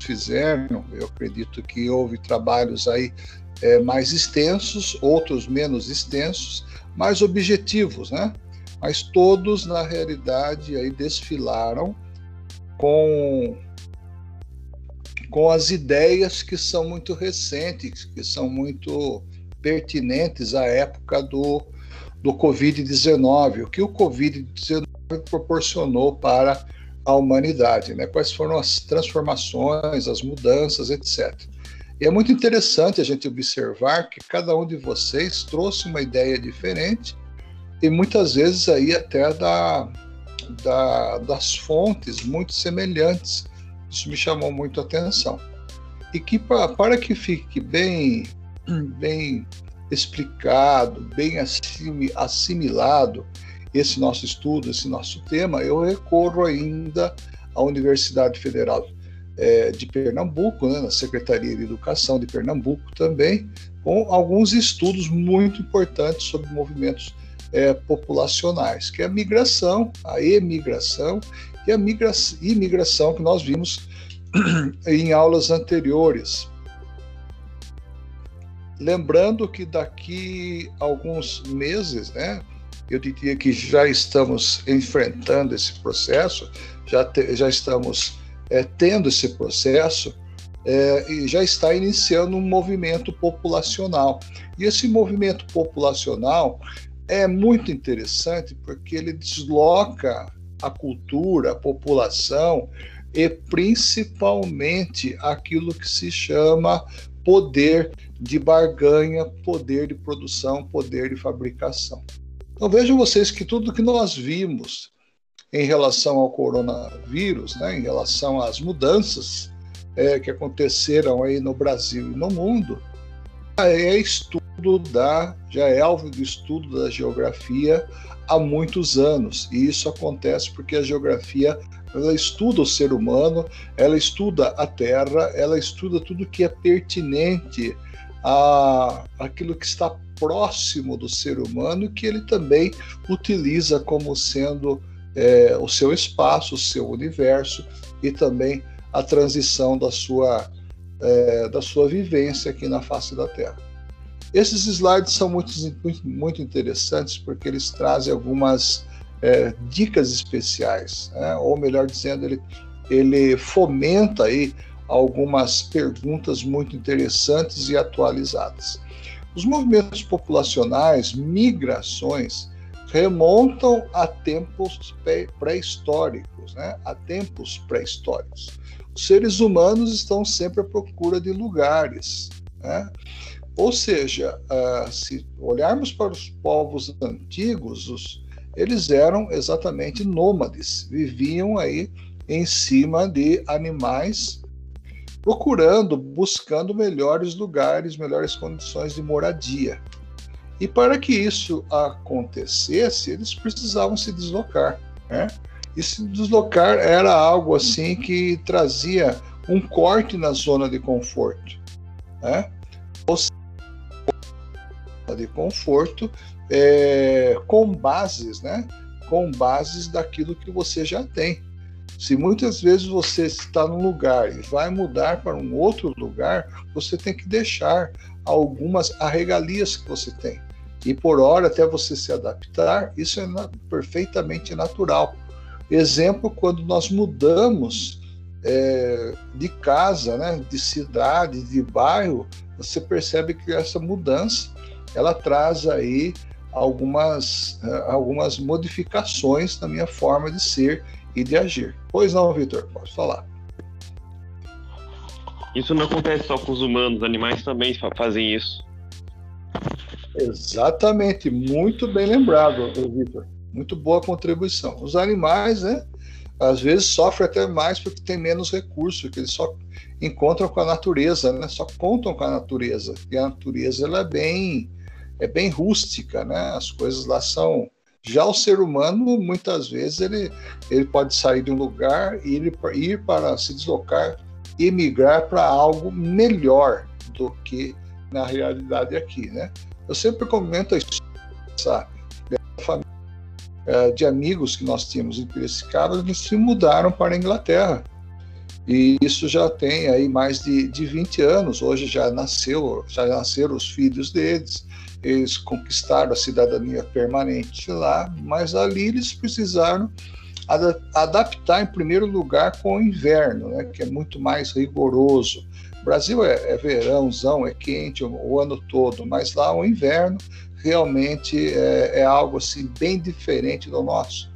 fizeram, eu acredito que houve trabalhos aí é, mais extensos, outros menos extensos, mais objetivos, né? Mas todos, na realidade, aí desfilaram com, com as ideias que são muito recentes, que são muito pertinentes à época do, do Covid-19, o que o Covid-19 proporcionou para a humanidade, né? quais foram as transformações, as mudanças, etc. E é muito interessante a gente observar que cada um de vocês trouxe uma ideia diferente e muitas vezes aí até da, da, das fontes muito semelhantes. Isso me chamou muito a atenção. E que para que fique bem, bem explicado, bem assimilado esse nosso estudo, esse nosso tema, eu recorro ainda à Universidade Federal é, de Pernambuco, né, na Secretaria de Educação de Pernambuco também, com alguns estudos muito importantes sobre movimentos é, populacionais, que é a migração, a emigração e a migra imigração que nós vimos em aulas anteriores. Lembrando que daqui a alguns meses, né, eu diria que já estamos enfrentando esse processo, já, te, já estamos é, tendo esse processo é, e já está iniciando um movimento populacional. E esse movimento populacional é muito interessante porque ele desloca a cultura, a população e principalmente aquilo que se chama poder de barganha, poder de produção, poder de fabricação. Então vejam vocês que tudo que nós vimos em relação ao coronavírus, né, em relação às mudanças é, que aconteceram aí no Brasil e no mundo, é estudo da, já é alvo de estudo da geografia há muitos anos. E isso acontece porque a geografia ela estuda o ser humano, ela estuda a Terra, ela estuda tudo que é pertinente a aquilo que está próximo do ser humano que ele também utiliza como sendo é, o seu espaço, o seu universo e também a transição da sua, é, da sua vivência aqui na face da Terra. Esses slides são muito, muito interessantes porque eles trazem algumas é, dicas especiais, né? ou melhor dizendo, ele, ele fomenta aí algumas perguntas muito interessantes e atualizadas. Os movimentos populacionais, migrações, remontam a tempos pré-históricos, né? a tempos pré-históricos. Os seres humanos estão sempre à procura de lugares. Né? Ou seja, uh, se olharmos para os povos antigos, os, eles eram exatamente nômades, viviam aí em cima de animais procurando, buscando melhores lugares, melhores condições de moradia. E para que isso acontecesse, eles precisavam se deslocar. Né? E se deslocar era algo assim que trazia um corte na zona de conforto. Né? Ou seja, de conforto é, com bases, né? com bases daquilo que você já tem. Se muitas vezes você está num lugar e vai mudar para um outro lugar, você tem que deixar algumas arregalias que você tem. E por hora, até você se adaptar, isso é na, perfeitamente natural. Exemplo, quando nós mudamos é, de casa, né, de cidade, de bairro, você percebe que essa mudança ela traz aí algumas, é, algumas modificações na minha forma de ser e de agir. Pois não, Vitor, pode falar. Isso não acontece só com os humanos, os animais também fazem isso. Exatamente, muito bem lembrado, Vitor. Muito boa contribuição. Os animais, né, às vezes sofrem até mais porque tem menos recursos, porque eles só encontram com a natureza, né, só contam com a natureza. E a natureza ela é bem, é bem rústica, né? As coisas lá são já o ser humano, muitas vezes, ele, ele pode sair de um lugar e ir, para se deslocar e para algo melhor do que na realidade aqui, né? Eu sempre comento essa família é, de amigos que nós tínhamos em Piracicaba, eles se mudaram para a Inglaterra. E isso já tem aí mais de, de 20 anos. Hoje já nasceu, já nasceram os filhos deles. Eles conquistaram a cidadania permanente lá, mas ali eles precisaram adaptar em primeiro lugar com o inverno, né, que é muito mais rigoroso. O Brasil é, é verãozão, é quente o, o, ano todo, mas lá o inverno realmente é, é algo assim bem diferente do nosso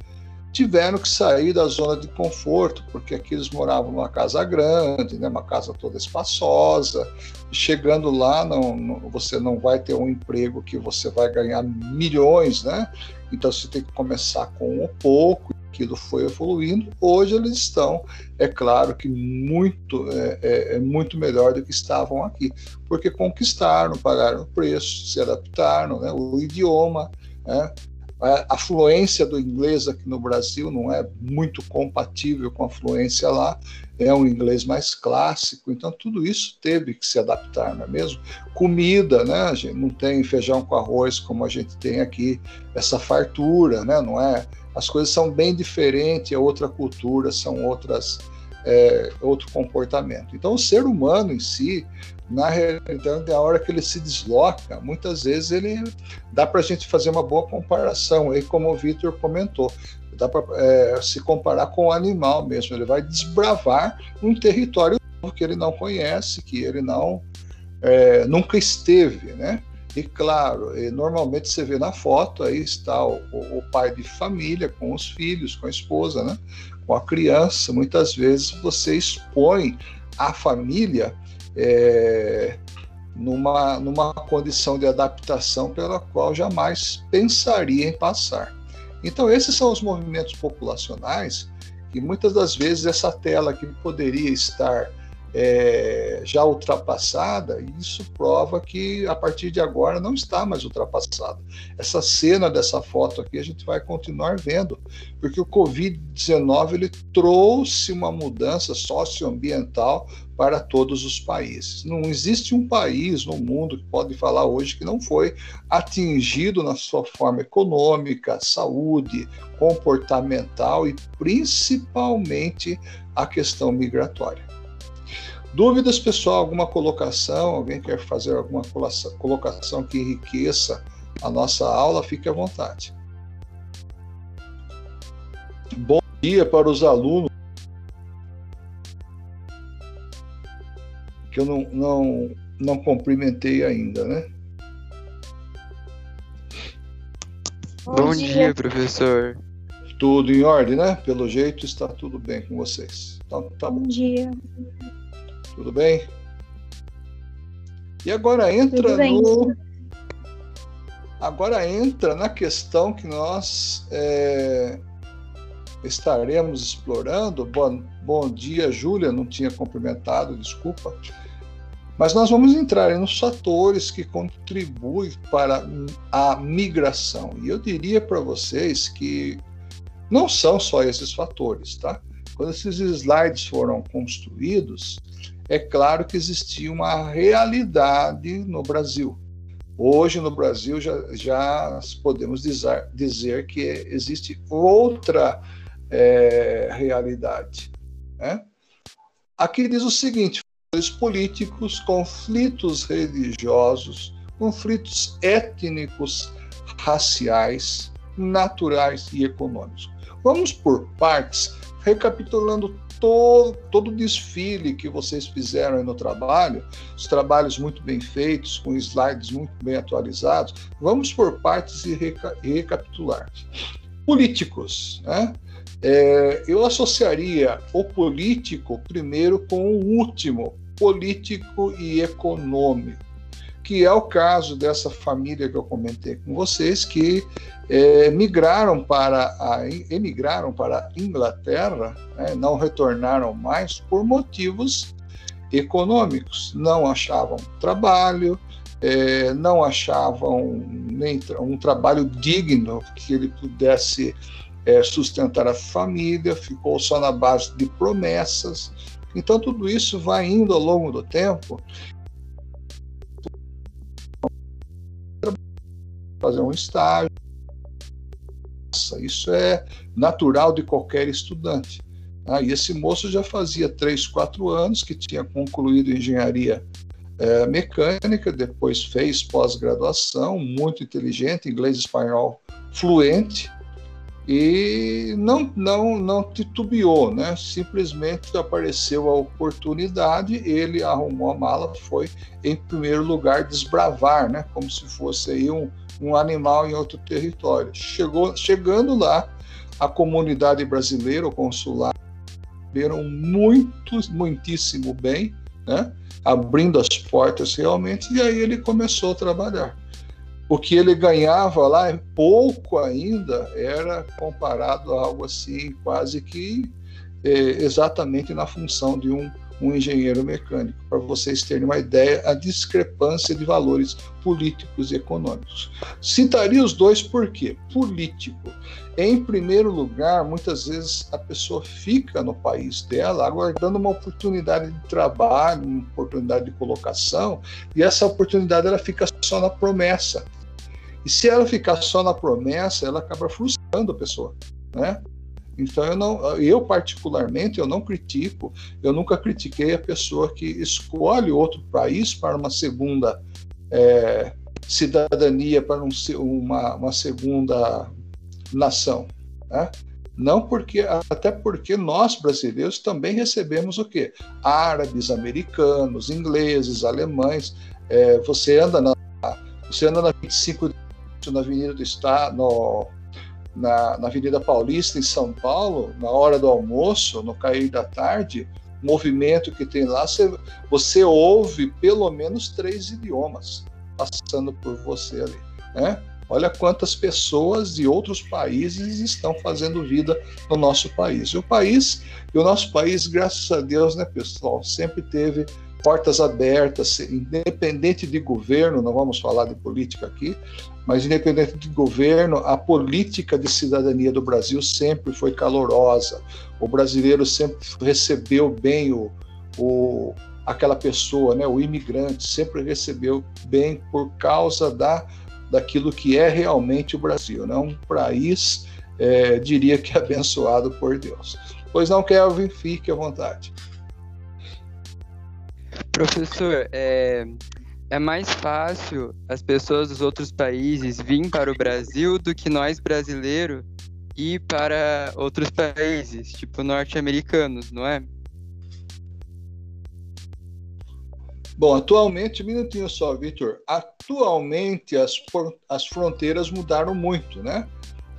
tiveram que sair da zona de conforto, porque aqui eles moravam numa casa grande, né, uma casa toda espaçosa. Chegando lá, não, não, você não vai ter um emprego que você vai ganhar milhões, né? Então você tem que começar com um pouco. Aquilo foi evoluindo. Hoje eles estão, é claro que muito é, é, é muito melhor do que estavam aqui, porque conquistaram, pagaram o preço, se adaptaram, né? o idioma. Né? A fluência do inglês aqui no Brasil não é muito compatível com a fluência lá, é um inglês mais clássico, então tudo isso teve que se adaptar, não é mesmo? Comida, né? A gente não tem feijão com arroz como a gente tem aqui, essa fartura, né? Não é? As coisas são bem diferentes, é outra cultura, são outras é, outro comportamento. Então, o ser humano em si, na realidade, a hora que ele se desloca, muitas vezes ele dá para a gente fazer uma boa comparação, aí como o Vitor comentou, dá para é, se comparar com o animal mesmo. Ele vai desbravar um território que ele não conhece, que ele não é, nunca esteve, né? E claro, normalmente você vê na foto, aí está o, o, pai de família com os filhos, com a esposa, né? com a criança. Muitas vezes você expõe a família é, numa, numa condição de adaptação pela qual jamais pensaria em passar. Então, esses são os movimentos populacionais que muitas das vezes essa tela que poderia estar é, já ultrapassada, e isso prova que a partir de agora não está mais ultrapassada. Essa cena dessa foto aqui a gente vai continuar vendo, porque o Covid-19 ele trouxe uma mudança socioambiental para todos os países. Não existe um país no mundo que pode falar hoje que não foi atingido na sua forma econômica, saúde, comportamental e principalmente a questão migratória. Dúvidas, pessoal? Alguma colocação? Alguém quer fazer alguma colocação que enriqueça a nossa aula? Fique à vontade. Bom dia para os alunos. Que eu não, não, não cumprimentei ainda, né? Bom, Bom dia. dia, professor. Tudo em ordem, né? Pelo jeito está tudo bem com vocês. Então, tá bom. bom dia. Tudo bem? E agora entra no. Agora entra na questão que nós é, estaremos explorando. Bom, bom dia, Júlia, não tinha cumprimentado, desculpa. Mas nós vamos entrar nos fatores que contribuem para a migração. E eu diria para vocês que não são só esses fatores, tá? Quando esses slides foram construídos, é claro que existia uma realidade no Brasil. Hoje, no Brasil, já, já podemos dizer, dizer que existe outra é, realidade. Né? Aqui diz o seguinte: políticos, conflitos religiosos, conflitos étnicos, raciais, naturais e econômicos. Vamos por partes, recapitulando todo, todo o desfile que vocês fizeram no trabalho, os trabalhos muito bem feitos, com slides muito bem atualizados, vamos por partes e, reca recapitular. Políticos, né? É, eu associaria o político primeiro com o último, político e econômico que é o caso dessa família que eu comentei com vocês, que é, migraram para a, emigraram para a Inglaterra, né, não retornaram mais por motivos econômicos, não achavam trabalho, é, não achavam nem um trabalho digno que ele pudesse é, sustentar a família, ficou só na base de promessas. Então, tudo isso vai indo ao longo do tempo fazer um estágio. Isso é natural de qualquer estudante. Ah, e esse moço já fazia três, quatro anos que tinha concluído engenharia é, mecânica, depois fez pós-graduação, muito inteligente, inglês e espanhol fluente, e não, não, não titubeou, né? simplesmente apareceu a oportunidade, ele arrumou a mala, foi em primeiro lugar desbravar, né? como se fosse aí um, um animal em outro território. Chegou, chegando lá, a comunidade brasileira, o consulado, viram muito, muitíssimo bem, né? abrindo as portas realmente, e aí ele começou a trabalhar o que ele ganhava lá, é pouco ainda, era comparado a algo assim, quase que é, exatamente na função de um, um engenheiro mecânico, para vocês terem uma ideia, a discrepância de valores políticos e econômicos. Citaria os dois por quê? Político. Em primeiro lugar, muitas vezes a pessoa fica no país dela aguardando uma oportunidade de trabalho, uma oportunidade de colocação, e essa oportunidade ela fica só na promessa. E se ela ficar só na promessa, ela acaba frustrando a pessoa, né? Então eu não, eu particularmente eu não critico, eu nunca critiquei a pessoa que escolhe outro país para uma segunda é, cidadania, para um, uma, uma segunda nação, né? Não porque até porque nós brasileiros também recebemos o quê? Árabes, americanos, ingleses, alemães. É, você anda na você anda na 25 na Avenida do Estado, no, na, na, Avenida Paulista, em São Paulo, na hora do almoço, no cair da tarde, movimento que tem lá, você, você ouve pelo menos três idiomas passando por você ali. Né? Olha quantas pessoas de outros países estão fazendo vida no nosso país. E o país, e o nosso país, graças a Deus, né, pessoal, sempre teve portas abertas, independente de governo, não vamos falar de política aqui, mas independente de governo, a política de cidadania do Brasil sempre foi calorosa. O brasileiro sempre recebeu bem o, o aquela pessoa, né, o imigrante, sempre recebeu bem por causa da daquilo que é realmente o Brasil, né? um país, é, diria que abençoado por Deus. Pois não, Kelvin, fique à vontade. Professor, é, é mais fácil as pessoas dos outros países virem para o Brasil do que nós brasileiros ir para outros países, tipo norte-americanos, não é? Bom, atualmente, um minutinho só, Vitor. Atualmente as, as fronteiras mudaram muito, né?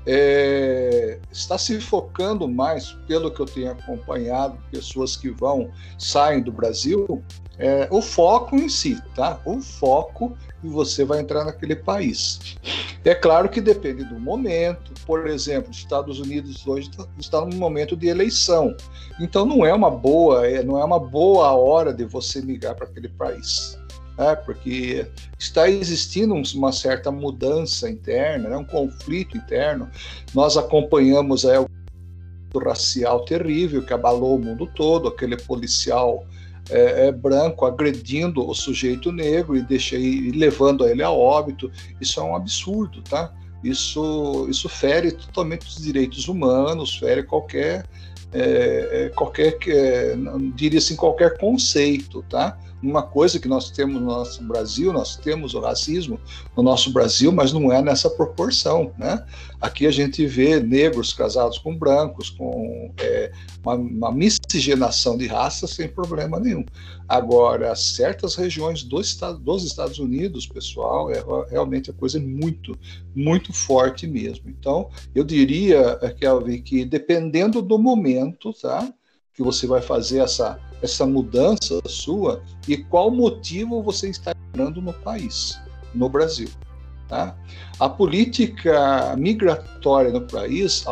É, está se focando mais, pelo que eu tenho acompanhado, pessoas que vão, saem do Brasil, é, o foco em si, tá? O foco e você vai entrar naquele país. É claro que depende do momento. Por exemplo, os Estados Unidos hoje tá, está num momento de eleição, então não é uma boa, é, não é uma boa hora de você migrar para aquele país. É, porque está existindo uma certa mudança interna, né, um conflito interno. Nós acompanhamos aí, o racial terrível que abalou o mundo todo, aquele policial é, é, branco agredindo o sujeito negro e, deixa, e levando ele a óbito. Isso é um absurdo, tá? Isso, isso fere totalmente os direitos humanos, fere qualquer, é, é qualquer é, diria assim, qualquer conceito, tá? Uma coisa que nós temos no nosso Brasil, nós temos o racismo no nosso Brasil, mas não é nessa proporção, né? Aqui a gente vê negros casados com brancos, com é, uma, uma, miscigenação de raças sem problema nenhum. Agora, certas regiões do estado, dos Estados Unidos, pessoal, é realmente a coisa muito, muito forte mesmo. Então, eu diria, Kelvin, que dependendo do momento, tá? Que você vai fazer essa, essa mudança sua e qual motivo você está entrando no país, no Brasil. Tá? A política migratória no país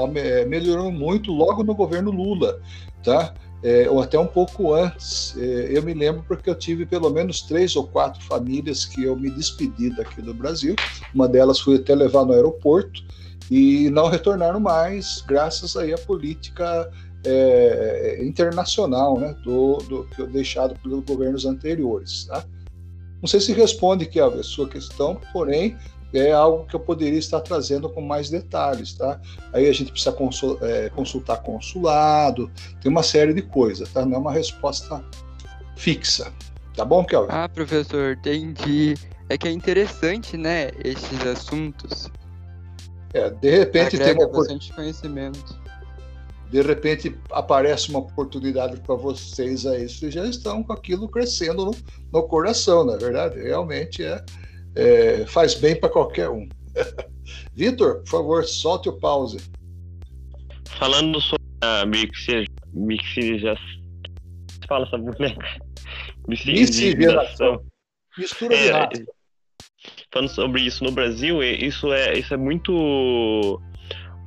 melhorou muito logo no governo Lula, tá? É, ou até um pouco antes. É, eu me lembro porque eu tive pelo menos três ou quatro famílias que eu me despedi daqui do Brasil. Uma delas fui até levar no aeroporto e não retornaram mais, graças aí à política é, internacional, né, do, do, é deixado pelos governos anteriores. Tá? Não sei se responde que a sua questão, porém é algo que eu poderia estar trazendo com mais detalhes, tá? Aí a gente precisa consul, é, consultar consulado, tem uma série de coisas, tá? Não é uma resposta fixa. Tá bom, Kelvin? Ah, professor, entendi. É que é interessante, né, esses assuntos. É, de repente Agrega tem uma bastante conhecimento. De repente aparece uma oportunidade para vocês aí, vocês já estão com aquilo crescendo no, no coração, na é verdade. Realmente é, é faz bem para qualquer um. Vitor, por favor, solte o pause. Falando sobre a mixigenação. Fala essa boneca. Miscigenação. Mistura É, falando sobre isso no Brasil, isso é, isso é muito.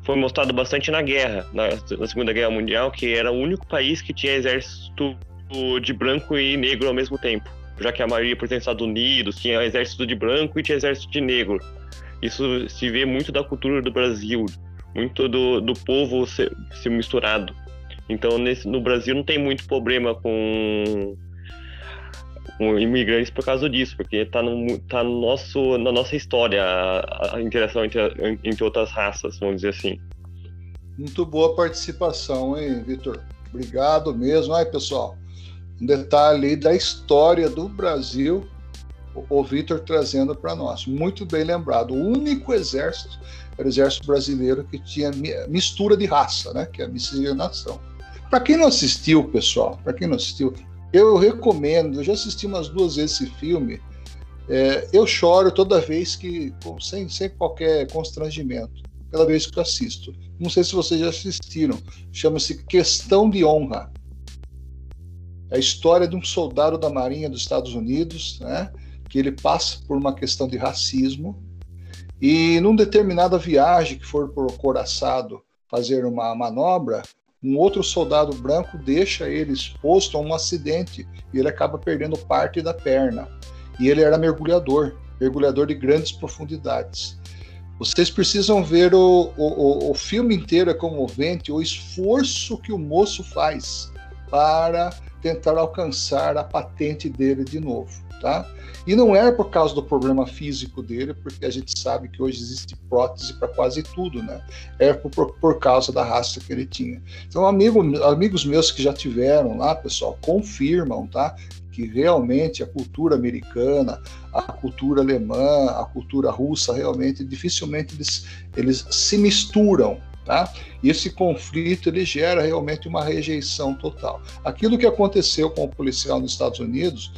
Foi mostrado bastante na guerra, na, na Segunda Guerra Mundial, que era o único país que tinha exército de branco e negro ao mesmo tempo. Já que a maioria pertence aos Estados Unidos, tinha exército de branco e tinha exército de negro. Isso se vê muito da cultura do Brasil, muito do, do povo se, se misturado. Então, nesse, no Brasil não tem muito problema com imigrantes por causa disso, porque tá no, tá no nosso, na nossa história a, a interação entre, entre outras raças, vamos dizer assim. Muito boa participação, hein, Vitor? Obrigado mesmo. Aí, pessoal, um detalhe da história do Brasil, o, Vitor trazendo para nós. Muito bem lembrado. O único exército era o exército brasileiro que tinha mi- mistura de raça, né? Que é a miscigenação. Para quem não assistiu, pessoal, para quem não assistiu, eu recomendo. Eu já assisti umas duas vezes esse filme. É, eu choro toda vez que, sem, sem qualquer constrangimento, pela vez que eu assisto. Não sei se vocês já assistiram. Chama-se Questão de Honra. É a história de um soldado da Marinha dos Estados Unidos, né, que ele passa por uma questão de racismo e num determinada viagem que for por Coraçado fazer uma manobra, um outro soldado branco deixa ele exposto a um acidente e ele acaba perdendo parte da perna. E ele era mergulhador, mergulhador de grandes profundidades. Vocês precisam ver o, o, o- filme inteiro, é comovente, o esforço que o moço faz para tentar alcançar a patente dele de novo, tá? E não é por causa do problema físico dele, porque a gente sabe que hoje existe prótese para quase tudo, né? É por, por, causa da raça que ele tinha. Então, amigo, amigos meus que já tiveram lá, pessoal, confirmam, tá? Que realmente a cultura americana, a cultura alemã, a cultura russa, realmente, dificilmente eles, eles se misturam, tá? Esse conflito, ele gera realmente uma rejeição total. Aquilo que aconteceu com o policial nos Estados Unidos,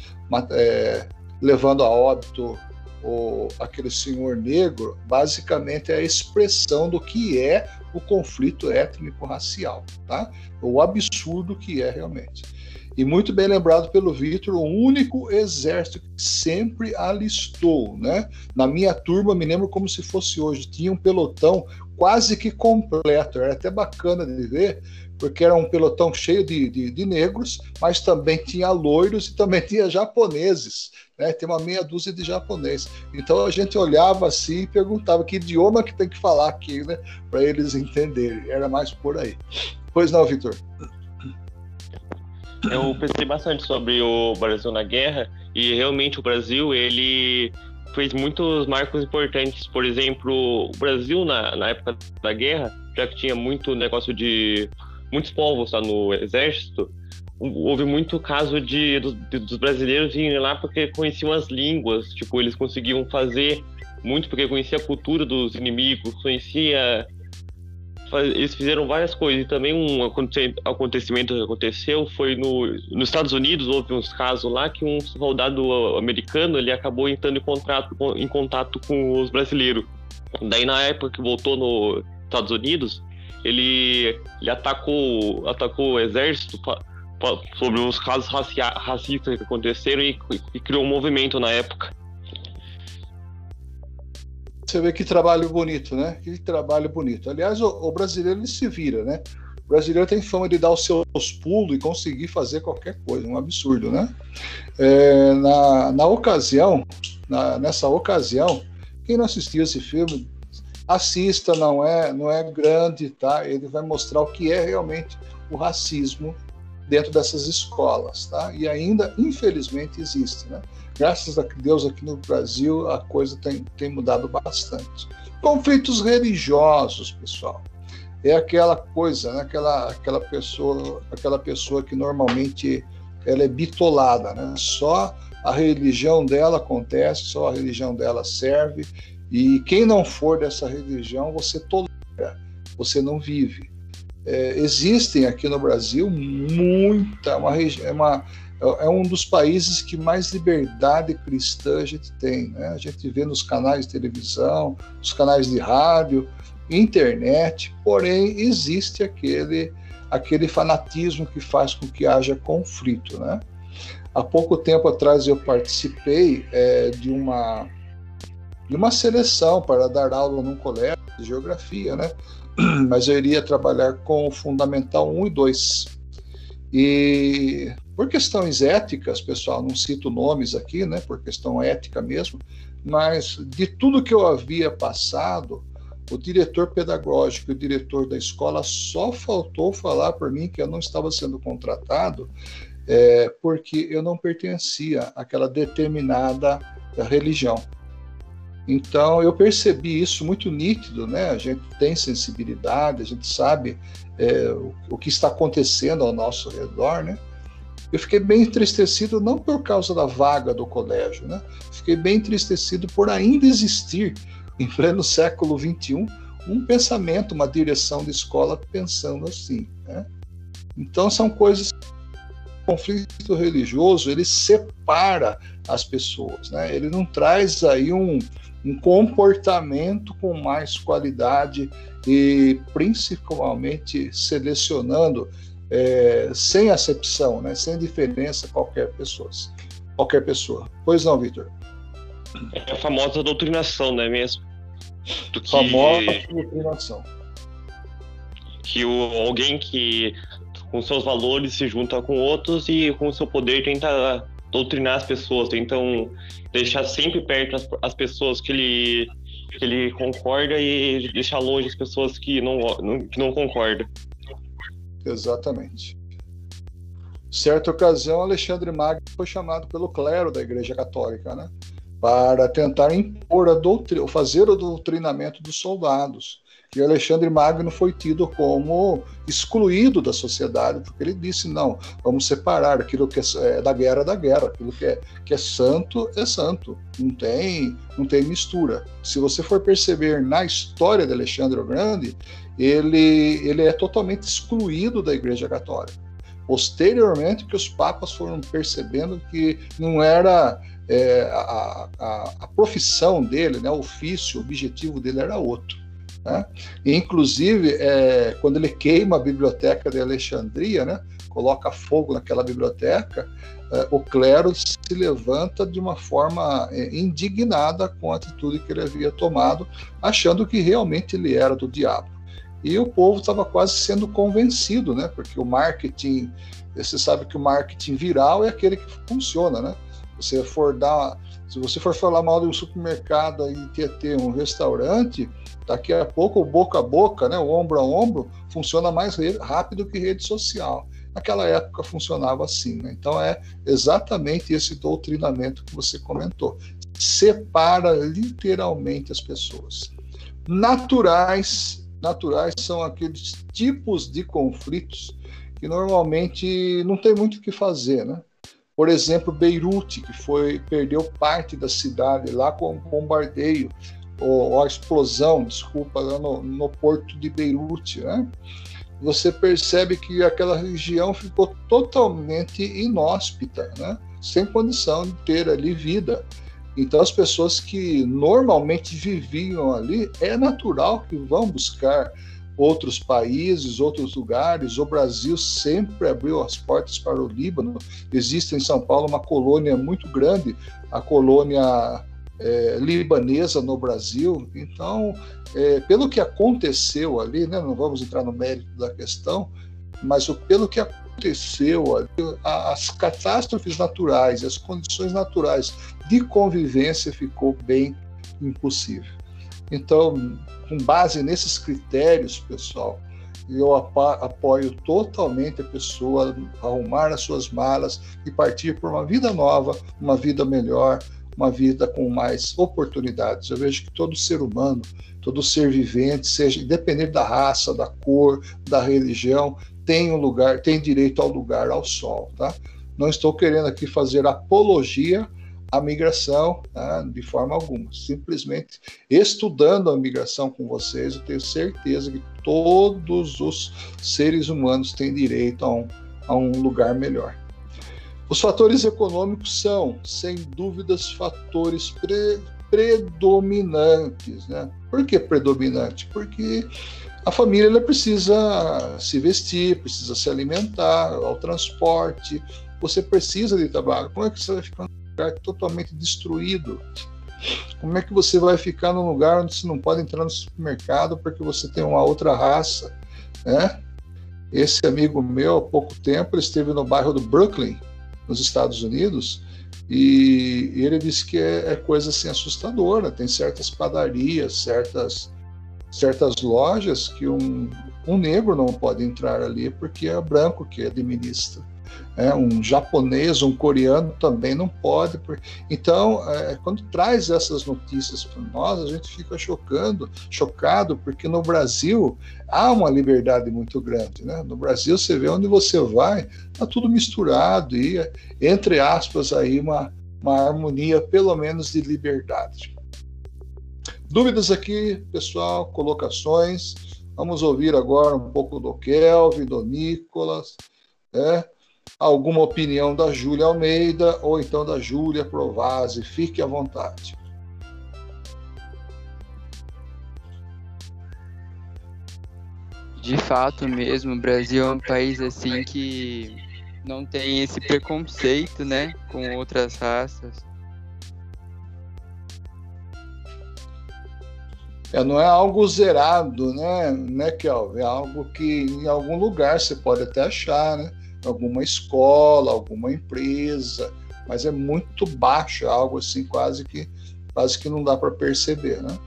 é, levando a óbito o, aquele senhor negro, basicamente é a expressão do que é o conflito étnico-racial, tá? O absurdo que é realmente. E muito bem lembrado pelo Vitor, o único exército que sempre alistou, né? Na minha turma, me lembro como se fosse hoje, tinha um pelotão quase que completo, era até bacana de ver, porque era um pelotão cheio de, de, de negros, mas também tinha loiros e também tinha japoneses, né? Tem uma meia dúzia de japoneses. Então a gente olhava assim e perguntava que idioma que tem que falar aqui, né? Para eles entenderem. Era mais por aí. Pois não, Vitor? Eu pensei bastante sobre o Brasil na guerra e realmente o Brasil ele fez muitos marcos importantes. Por exemplo, o Brasil na, na época da guerra, já que tinha muito negócio de muitos povos lá no exército, houve muito caso de, dos, dos brasileiros irem lá porque conheciam as línguas, tipo eles conseguiam fazer muito porque conhecia a cultura dos inimigos, conhecia eles fizeram várias coisas. E também um acontecimento que aconteceu foi no, nos Estados Unidos, houve uns casos lá que um soldado americano ele acabou entrando em contato, em contato com os brasileiros. Daí, na época que voltou nos Estados Unidos, ele, ele atacou, atacou o exército pra, pra, sobre os casos racia, racistas que aconteceram e, e criou um movimento na época. Você vê que trabalho bonito, né? Que trabalho bonito. Aliás, o, o, brasileiro ele se vira, né? O brasileiro tem fama de dar os seus pulos e conseguir fazer qualquer coisa, um absurdo, né? É, na, na ocasião, na, nessa ocasião, quem não assistiu esse filme, assista, não é, não é grande, tá? Ele vai mostrar o que é realmente o racismo dentro dessas escolas, tá? E ainda, infelizmente, existe, né? Graças a Deus, aqui no Brasil, a coisa tem, tem mudado bastante. Conflitos religiosos, pessoal. É aquela coisa, né? aquela, aquela, pessoa, aquela pessoa que normalmente ela é bitolada, né? Só a religião dela acontece, só a religião dela serve, e quem não for dessa religião, você tolera, você não vive. É, existem aqui no Brasil muita, uma, é, uma, é um dos países que mais liberdade cristã a gente tem. Né? A gente vê nos canais de televisão, nos canais de rádio, internet, porém existe aquele, aquele fanatismo que faz com que haja conflito. Né? Há pouco tempo atrás eu participei é, de uma de uma seleção para dar aula num colégio de geografia, né? Mas eu iria trabalhar com o Fundamental 1 e 2. E por questões éticas, pessoal, não cito nomes aqui, né? Por questão ética mesmo, mas de tudo que eu havia passado, o diretor pedagógico e o diretor da escola só faltou falar para mim que eu não estava sendo contratado é, porque eu não pertencia àquela determinada religião. Então eu percebi isso muito nítido, né? A gente tem sensibilidade, a gente sabe é, o, o, que está acontecendo ao nosso redor, né? Eu fiquei bem entristecido não por causa da vaga do colégio, né? Fiquei bem entristecido por ainda existir em pleno século XXI um pensamento, uma direção de escola pensando assim, né? Então são coisas conflito religioso ele separa as pessoas, né? Ele não traz aí um, um comportamento com mais qualidade e principalmente selecionando é, sem acepção, né, sem diferença qualquer pessoa, qualquer pessoa. Pois não, Vitor? É a famosa doutrinação, não é mesmo? Do que, famosa doutrinação. Que o, alguém que com seus valores se junta com outros e com seu poder tenta doutrinar as pessoas, tentam deixar sempre perto as, as pessoas que ele, que ele concorda e deixar longe as pessoas que não, não, que não concordam. Exatamente. Certa ocasião, Alexandre Magno foi chamado pelo clero da Igreja Católica, né, para tentar impor a doutrina, fazer o doutrinamento dos soldados que Alexandre Magno foi tido como excluído da sociedade, porque ele disse: não, vamos separar aquilo que é, é da guerra da guerra, aquilo que é, que é santo é santo, não tem, não tem mistura. Se você for perceber na história de Alexandre o Grande, ele, ele é totalmente excluído da Igreja Católica. Posteriormente, que os papas foram percebendo que não era é, a, a, a, profissão dele, né, o ofício, o objetivo dele era outro. Né? Inclusive, é, quando ele queima a biblioteca de Alexandria, né, coloca fogo naquela biblioteca, é, o clero se levanta de uma forma é, indignada com a atitude que ele havia tomado, achando que realmente ele era do diabo. E o povo estava quase sendo convencido, né? Porque o marketing, você sabe que o marketing viral é aquele que funciona, né? Você for dar, se você for falar mal de um supermercado e ter, ter um restaurante, Daqui a pouco, o boca a boca, né, o ombro a ombro, funciona mais rápido que rede social. Naquela época funcionava assim. Né? Então é exatamente esse doutrinamento que você comentou. Separa literalmente as pessoas. Naturais, naturais são aqueles tipos de conflitos que normalmente não tem muito o que fazer, né? Por exemplo, Beirute, que foi perdeu parte da cidade lá com o bombardeio ou a explosão, desculpa, lá no, no porto de Beirute, né? Você percebe que aquela região ficou totalmente inóspita, né? Sem condição de ter ali vida. Então, as pessoas que normalmente viviam ali, é natural que vão buscar outros países, outros lugares. O Brasil sempre abriu as portas para o Líbano. Existe em São Paulo uma colônia muito grande, a colônia é, libanesa no Brasil. Então, é, pelo que aconteceu ali, né, não vamos entrar no mérito da questão, mas o, pelo que aconteceu ali, as catástrofes naturais, as condições naturais de convivência ficou bem impossível. Então, com base nesses critérios, pessoal, eu apoio totalmente a pessoa arrumar as suas malas e partir por uma vida nova, uma vida melhor, uma vida com mais oportunidades. Eu vejo que todo ser humano, todo ser vivente, seja independente da raça, da cor, da religião, tem um lugar, tem direito ao lugar, ao sol, tá? Não estou querendo aqui fazer apologia à migração tá? de forma alguma. Simplesmente estudando a migração com vocês, eu tenho certeza que todos os seres humanos têm direito a um, a um lugar melhor. Os fatores econômicos são, sem dúvidas, fatores pre predominantes. Né? Por que predominante? Porque a família ela precisa se vestir, precisa se alimentar, ao transporte, você precisa de trabalho. Como é que você vai ficar num totalmente destruído? Como é que você vai ficar num lugar onde você não pode entrar no supermercado porque você tem uma outra raça, né? Esse amigo meu, há pouco tempo, ele esteve no bairro do Brooklyn, nos Estados Unidos, e ele disse que é, é coisa assim assustadora. Tem certas padarias, certas, certas lojas que um, um negro não pode entrar ali porque é branco que administra é, um japonês, um coreano também não pode. Então, é, quando traz essas notícias para nós, a gente fica chocando, chocado, porque no Brasil há uma liberdade muito grande. Né? No Brasil, você vê onde você vai, está tudo misturado e, entre aspas, aí uma, uma harmonia, pelo menos, de liberdade. Dúvidas aqui, pessoal, colocações. Vamos ouvir agora um pouco do Kelvin, do Nicolas. É, alguma opinião da Júlia Almeida ou então da Júlia Provase. Fique à vontade. De fato mesmo, o Brasil é um país assim que não tem esse preconceito, né, com outras raças. É, não é algo zerado, né, né, Kelvin? É algo que em algum lugar você pode até achar, né? Alguma escola, alguma empresa, mas é muito baixo, é algo assim quase que quase que não dá para perceber, né?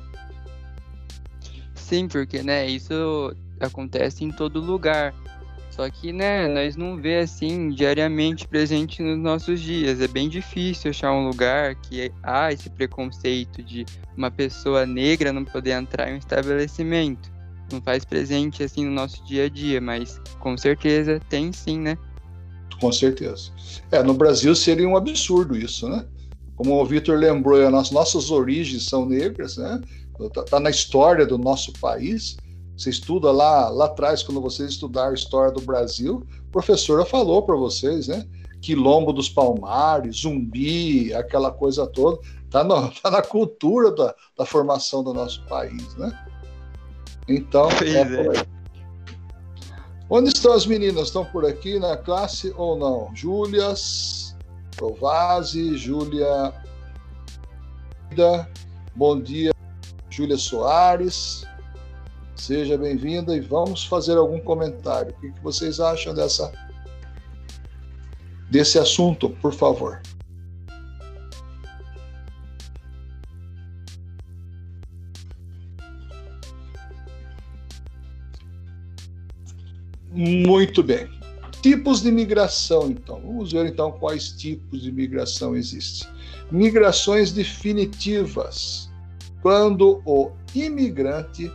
Sim, porque né, isso acontece em todo lugar. Só que, né, nós não vê assim diariamente presente nos nossos dias. É bem difícil achar um lugar que há esse preconceito de uma pessoa negra não poder entrar em um estabelecimento não faz presente assim no nosso dia a dia, mas com certeza tem sim, né? Com certeza. É, no Brasil seria um absurdo isso, né? Como o Vitor lembrou, as nossas origens são negras, né? Tá, tá, na história do nosso país. Você estuda lá, lá atrás, quando vocês estudaram a história do Brasil, a professora falou para vocês, né? Quilombo dos Palmares, Zumbi, aquela coisa toda, tá, no, tá na cultura da, da formação do nosso país, né? Então, é, é. Onde estão as meninas? Estão por aqui na classe ou não? Júlias, Provase, Júlia. Bom dia, Júlia Soares. Seja bem-vinda e vamos fazer algum comentário. O que vocês acham dessa desse assunto, por favor? Muito bem. Tipos de migração, então. Vamos ver então quais tipos de migração existem. Migrações definitivas. Quando o imigrante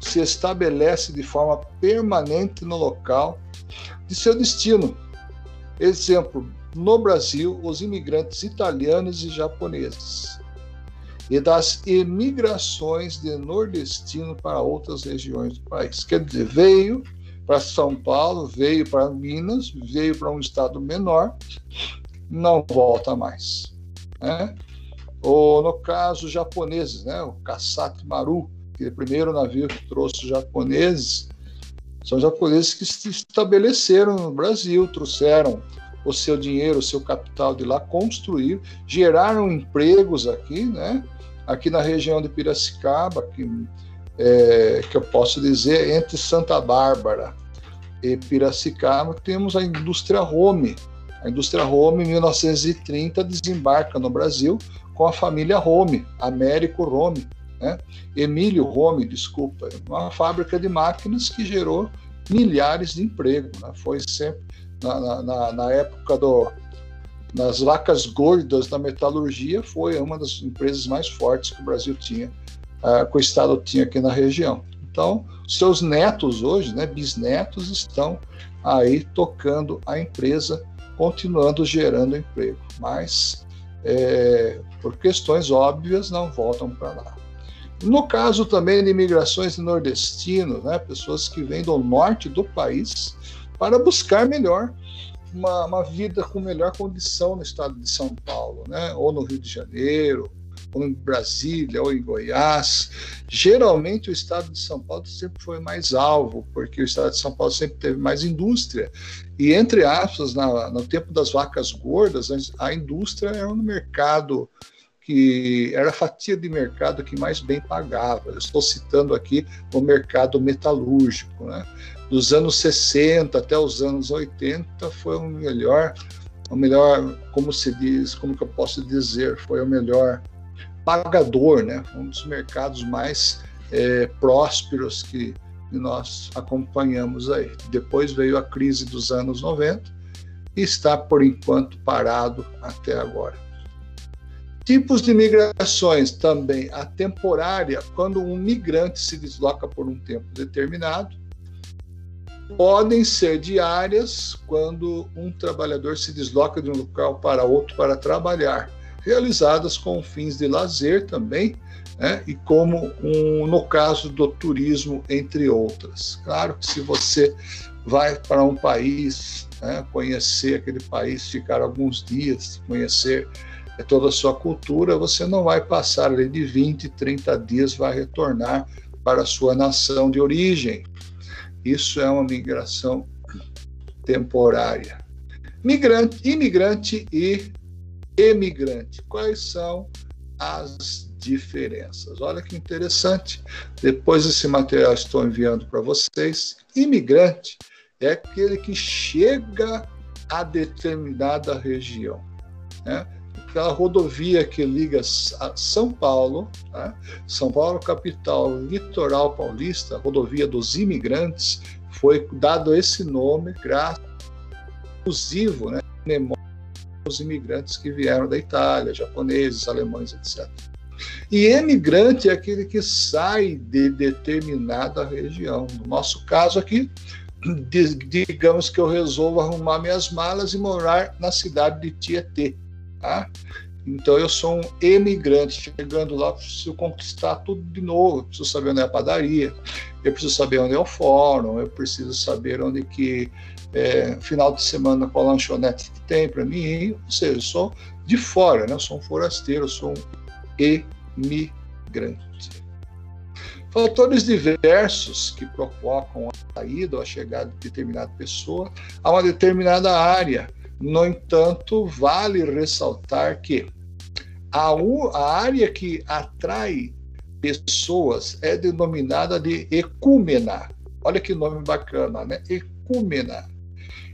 se estabelece de forma permanente no local de seu destino. Exemplo, no Brasil, os imigrantes italianos e japoneses. E das emigrações de nordestino para outras regiões do país. Quer dizer, veio para São Paulo, veio para Minas, veio para um estado menor, não volta mais. Né? Ou no caso japoneses, né? o Kasat Maru, que é o primeiro navio que trouxe os japoneses, são japoneses que se estabeleceram no Brasil, trouxeram o seu dinheiro, o seu capital de lá, construir, geraram empregos aqui, né? aqui na região de Piracicaba, que é, que eu posso dizer, entre Santa Bárbara e Piracicaba, temos a indústria Home. A indústria Home, em 1930, desembarca no Brasil com a família Home, Américo Home, né? Emílio Home, desculpa, uma fábrica de máquinas que gerou milhares de empregos. Né? Foi sempre na, na, na época do, nas vacas gordas da metalurgia, foi uma das empresas mais fortes que o Brasil tinha, uh, que o Estado tinha aqui na região. Então, seus netos hoje, né, bisnetos, estão aí tocando a empresa, continuando gerando emprego. Mas, é, por questões óbvias, não voltam para lá. No caso também de imigrações de nordestinos, né, pessoas que vêm do norte do país para buscar melhor uma, uma, vida com melhor condição no estado de São Paulo, né, ou no Rio de Janeiro, ou em Brasília, ou em Goiás. Geralmente o estado de São Paulo sempre foi mais alvo, porque o estado de São Paulo sempre teve mais indústria. E, entre aspas, na, no tempo das vacas gordas, a indústria era um mercado que era a fatia de mercado que mais bem pagava. Eu estou citando aqui o mercado metalúrgico. Né? Dos anos 60 até os anos 80 foi o melhor, o melhor, como se diz, como que eu posso dizer, foi o melhor pagador, né? um dos mercados mais é, prósperos que nós acompanhamos aí. Depois veio a crise dos anos 90 e está, por enquanto, parado até agora. Tipos de migrações também. A temporária, quando um migrante se desloca por um tempo determinado. Podem ser diárias, quando um trabalhador se desloca de um local para outro para trabalhar. Realizadas com fins de lazer também, né? e como um, no caso do turismo, entre outras. Claro que se você vai para um país, né? conhecer aquele país, ficar alguns dias, conhecer é toda a sua cultura, você não vai passar ali de 20, 30 dias, vai retornar para a sua nação de origem. Isso é uma migração temporária. Migrante, imigrante e emigrante. Quais são as diferenças? Olha que interessante. Depois desse material estou enviando para vocês. Imigrante é aquele que chega a determinada região. Né? aquela rodovia que liga São Paulo, tá? São Paulo capital, litoral paulista, rodovia dos imigrantes, foi dado esse nome graças exclusivo, né, os imigrantes que vieram da Itália, japoneses, alemães, etc. E emigrante é aquele que sai de determinada região. No nosso caso aqui, digamos que eu resolvo arrumar minhas malas e morar na cidade de Tietê. Tá? Então eu sou um emigrante, chegando lá, preciso conquistar tudo de novo, eu preciso saber onde é a padaria, eu preciso saber onde é o fórum, eu preciso saber onde que é, final de semana qual lanchonete que tem para mim, ou seja, eu sou de fora, né? eu sou um forasteiro, eu sou um emigrante. Fatores diversos que provocam a saída ou a chegada de determinada pessoa a uma determinada área no entanto, vale ressaltar que a, a área que atrai pessoas é denominada de ecúmena. Olha que nome bacana, né? Ecúmena.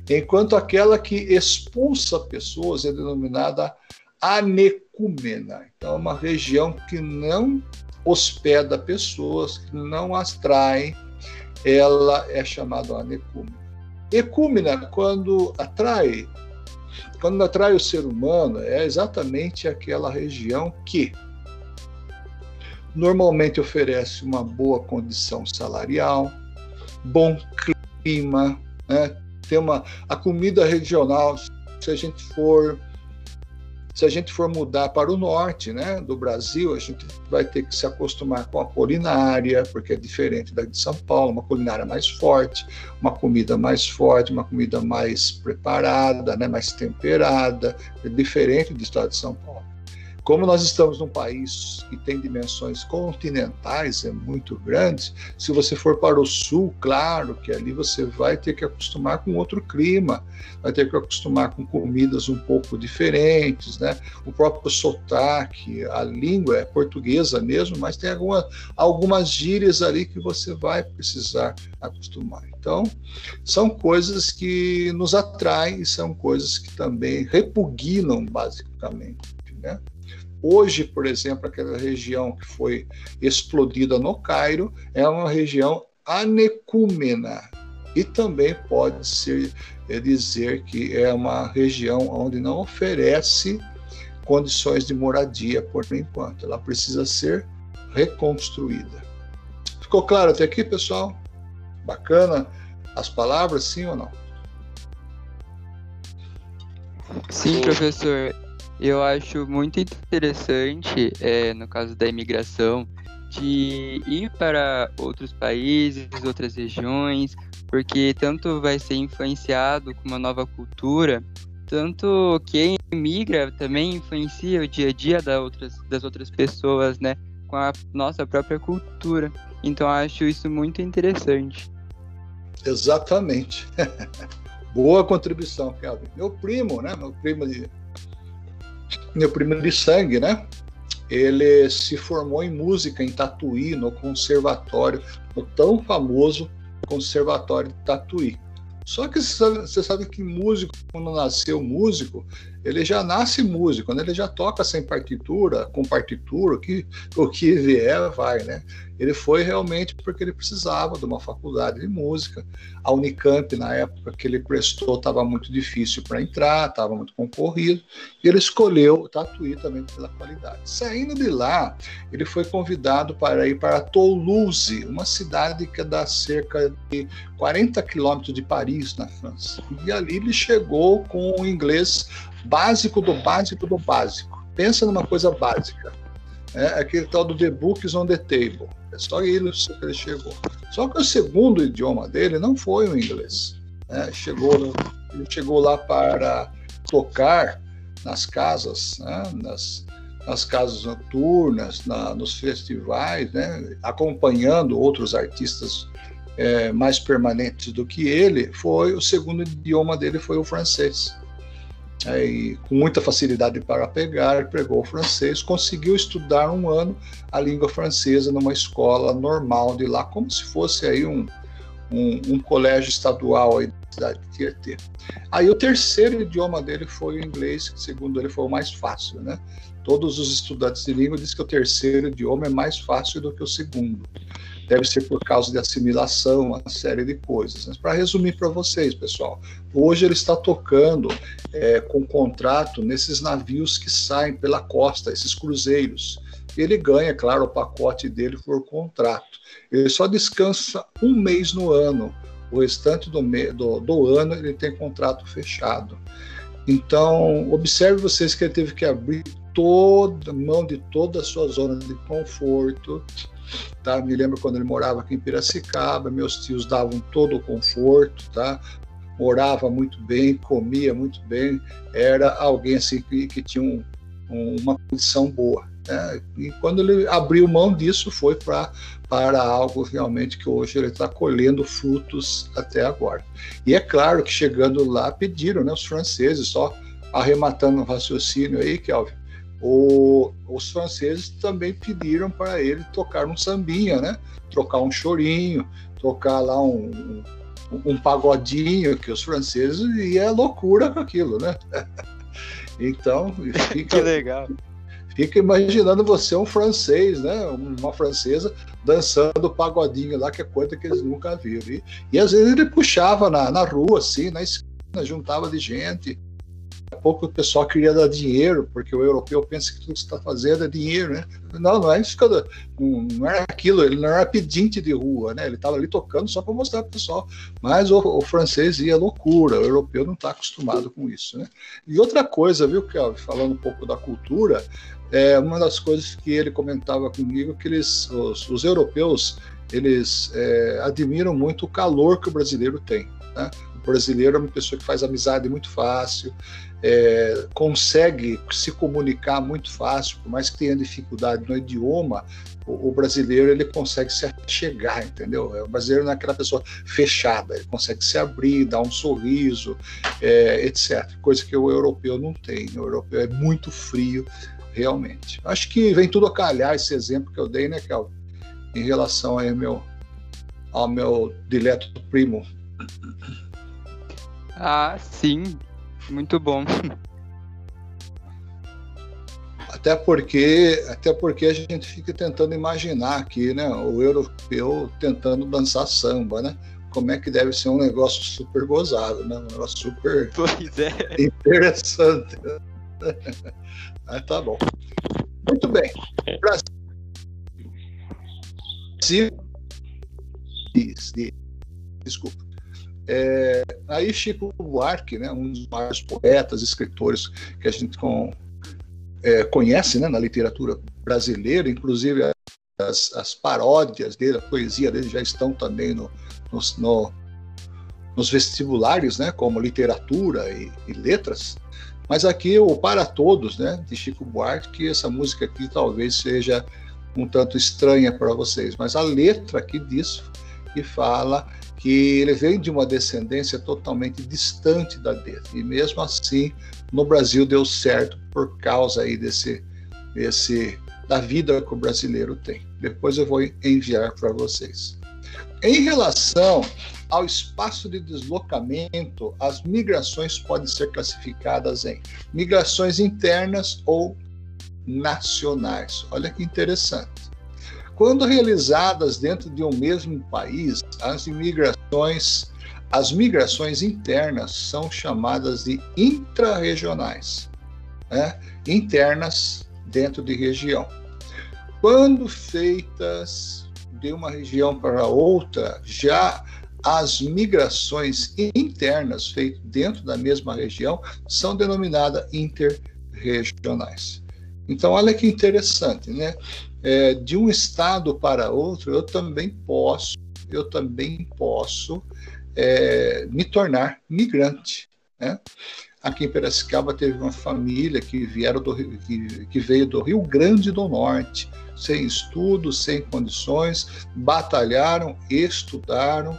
Enquanto aquela que expulsa pessoas é denominada anecúmena. Então, é uma região que não hospeda pessoas, que não as atrai, ela é chamada anecúmena. Ecúmena, quando atrai quando atrai o ser humano, é exatamente aquela região que normalmente oferece uma boa condição salarial, bom clima, né? Tem uma a comida regional. Se a gente for se a gente for mudar para o norte né, do Brasil, a gente vai ter que se acostumar com a culinária, porque é diferente da de São Paulo, uma culinária mais forte, uma comida mais forte, uma comida mais preparada, né, mais temperada, é diferente do estado de São Paulo. Como nós estamos num país que tem dimensões continentais, é muito grande, se você for para o sul, claro que ali você vai ter que acostumar com outro clima, vai ter que acostumar com comidas um pouco diferentes, né? O próprio sotaque, a língua é portuguesa mesmo, mas tem alguma, algumas gírias ali que você vai precisar acostumar. Então, são coisas que nos atraem são coisas que também repugnam, basicamente, né? Hoje, por exemplo, aquela região que foi explodida no Cairo é uma região anecúmena. e também pode ser é dizer que é uma região onde não oferece condições de moradia por enquanto. Ela precisa ser reconstruída. Ficou claro até aqui, pessoal? Bacana as palavras, sim ou não? Sim, professor. Eu acho muito interessante, é, no caso da imigração, de ir para outros países, outras regiões, porque tanto vai ser influenciado com uma nova cultura, tanto quem migra também influencia o dia a dia das outras, das outras pessoas, né? Com a nossa própria cultura. Então acho isso muito interessante. Exatamente. Boa contribuição, Kelvin. Meu primo, né? Meu primo de meu primo de sangue, né? Ele se formou em música em Tatuí, no conservatório, no tão famoso Conservatório de Tatuí. Só que você sabe que músico, quando nasceu músico, ele já nasce músico, né? ele já toca sem partitura, com partitura, o que, o que vier vai, né? Ele foi realmente porque ele precisava de uma faculdade de música. A Unicamp, na época que ele prestou, estava muito difícil para entrar, estava muito concorrido, e ele escolheu o Tatuí também pela qualidade. Saindo de lá, ele foi convidado para ir para Toulouse, uma cidade que dá cerca de 40 quilômetros de Paris, na França. E ali ele chegou com o inglês básico do básico do básico. Pensa numa coisa básica. É aquele tal do The Books on the Table. É só isso que ele chegou. Só que o segundo idioma dele não foi o inglês. Né? Chegou, ele chegou lá para tocar nas casas, né? nas, nas casas noturnas, na, nos festivais, né? acompanhando outros artistas é, mais permanentes do que ele. Foi o segundo idioma dele foi o francês e com muita facilidade para pegar, pegou o francês, conseguiu estudar um ano a língua francesa numa escola normal de lá, como se fosse aí um, um, um colégio estadual aí cidade de Tietê. Aí o terceiro idioma dele foi o inglês, que segundo ele foi o mais fácil, né? Todos os estudantes de língua dizem que o terceiro idioma é mais fácil do que o segundo deve ser por causa de assimilação, uma série de coisas. Mas para resumir para vocês, pessoal, hoje ele está tocando é, com contrato nesses navios que saem pela costa, esses cruzeiros. Ele ganha, claro, o pacote dele por contrato. Ele só descansa um mês no ano. O restante do, do, do ano ele tem contrato fechado. Então, observe vocês que ele teve que abrir toda mão de toda a sua zona de conforto Tá? Me lembro quando ele morava aqui em Piracicaba, meus tios davam todo o conforto, tá? morava muito bem, comia muito bem, era alguém assim que, que tinha um, um, uma condição boa. Né? E quando ele abriu mão disso, foi pra, para algo realmente que hoje ele está colhendo frutos até agora. E é claro que chegando lá, pediram, né, os franceses, só arrematando o raciocínio aí, Kelvin, o, os franceses também pediram para ele tocar um sambinha, né? Trocar um chorinho, tocar lá um, um, um pagodinho, que os franceses ia loucura com aquilo, né? então, fica, que legal. Fica imaginando você um francês, né? Uma francesa dançando pagodinho lá, que é coisa que eles nunca viram. E, e às vezes ele puxava na, na rua, assim, na esquina, juntava de gente a pouco o pessoal queria dar dinheiro, porque o europeu pensa que tudo que está fazendo é dinheiro, né? Não, não é isso não, era aquilo, ele não era pedinte de rua, né? Ele estava ali tocando só para mostrar para o pessoal. Mas o, o, francês ia loucura, o europeu não está acostumado com isso, né? E outra coisa, viu, Kelvin, falando um pouco da cultura, é uma das coisas que ele comentava comigo que eles, os, os europeus, eles é, admiram muito o calor que o brasileiro tem. Né? O brasileiro é uma pessoa que faz amizade muito fácil, é, consegue se comunicar muito fácil, por mais que tenha dificuldade no idioma, o, o brasileiro ele consegue se chegar, entendeu? É, o brasileiro não é aquela pessoa fechada, ele consegue se abrir, dar um sorriso, é, etc. Coisa que o europeu não tem. O europeu é muito frio, realmente. Acho que vem tudo a calhar esse exemplo que eu dei, né, Kel? Em relação aí ao meu, ao meu dileto primo ah, sim. Muito bom. Até porque, até porque a gente fica tentando imaginar aqui, né, o europeu tentando dançar samba, né? como é que deve ser um negócio super gozado, né? Um negócio super pois é. interessante. Mas tá bom. Muito bem. Brasil. Desculpa. É, aí Chico Buarque, né, um dos maiores poetas, escritores que a gente com, é, conhece né, na literatura brasileira, inclusive as, as, paródias dele, a poesia dele já estão também no, no, nos vestibulares, né, como literatura e, e, letras. Mas aqui o Para Todos, né, de Chico Buarque, essa música aqui talvez seja um tanto estranha para vocês, mas a letra aqui disso que fala que ele vem de uma descendência totalmente distante da dele. E mesmo assim, no Brasil deu certo por causa aí desse, desse da vida que o brasileiro tem. Depois eu vou enviar para vocês. Em relação ao espaço de deslocamento, as migrações podem ser classificadas em migrações internas ou nacionais. Olha que interessante. Quando realizadas dentro de um mesmo país, as imigrações, as migrações internas são chamadas de intrarregionais, né? internas dentro de região. Quando feitas de uma região para outra, já as migrações internas feitas dentro da mesma região são denominadas interregionais. Então, olha que interessante, né? É, de um estado para outro, eu também posso, eu também posso é, me tornar migrante, né? Aqui em Piracicaba teve uma família que, vieram do, que, que veio do Rio Grande do Norte, sem estudos, sem condições, batalharam, estudaram,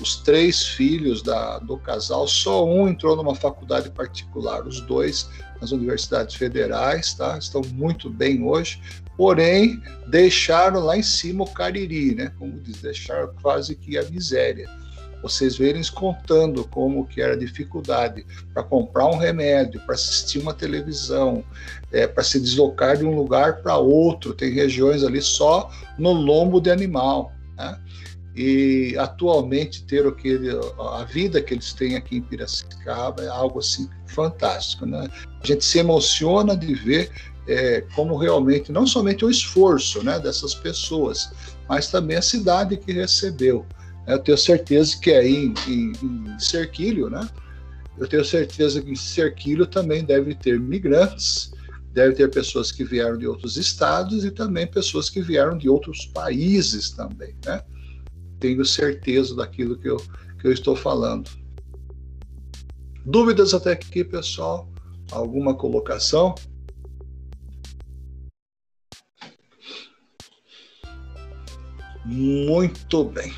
os três filhos da, do casal, só um entrou numa faculdade particular, os dois nas universidades federais, tá? estão muito bem hoje, porém deixaram lá em cima o cariri, né? como diz, deixaram quase que a miséria. Vocês verem contando como que era a dificuldade para comprar um remédio, para assistir uma televisão, é, para se deslocar de um lugar para outro. Tem regiões ali só no lombo de animal. Né? e atualmente ter aquele, a vida que eles têm aqui em Piracicaba é algo assim fantástico, né? A gente se emociona de ver é, como realmente não somente o esforço, né, dessas pessoas, mas também a cidade que recebeu. Eu tenho certeza que aí em, em, em Cerquilho, né? Eu tenho certeza que em Cerquilho também deve ter migrantes, deve ter pessoas que vieram de outros estados e também pessoas que vieram de outros países também, né? tenho certeza daquilo que eu, que eu estou falando. Dúvidas até aqui, pessoal? Alguma colocação? Muito bem.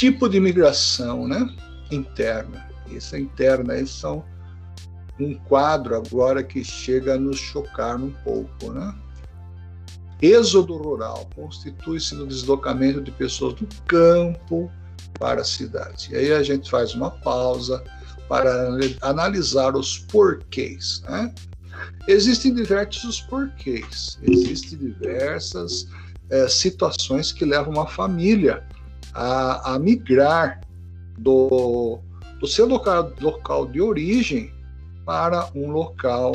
Tipo de migração, né? Interna. Isso é interna, esses são um quadro agora que chega a nos chocar um pouco, né? Êxodo rural constitui-se no deslocamento de pessoas do campo para a cidade. E aí a gente faz uma pausa para analisar os porquês. Né? Existem diversos porquês, existem diversas é, situações que levam uma família a, a migrar do, do seu local, local de origem para um local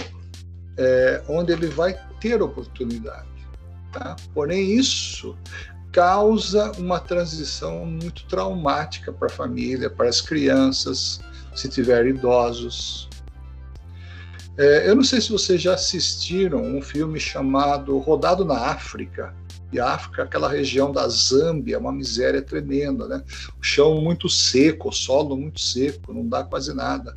é, onde ele vai ter oportunidade. Tá? Porém, isso causa uma transição muito traumática para a família, para as crianças, se tiver idosos. É, eu não sei se vocês já assistiram um filme chamado Rodado na África. E a África, aquela região da Zâmbia, é uma miséria tremenda, né? O chão muito seco, o solo muito seco, não dá quase nada.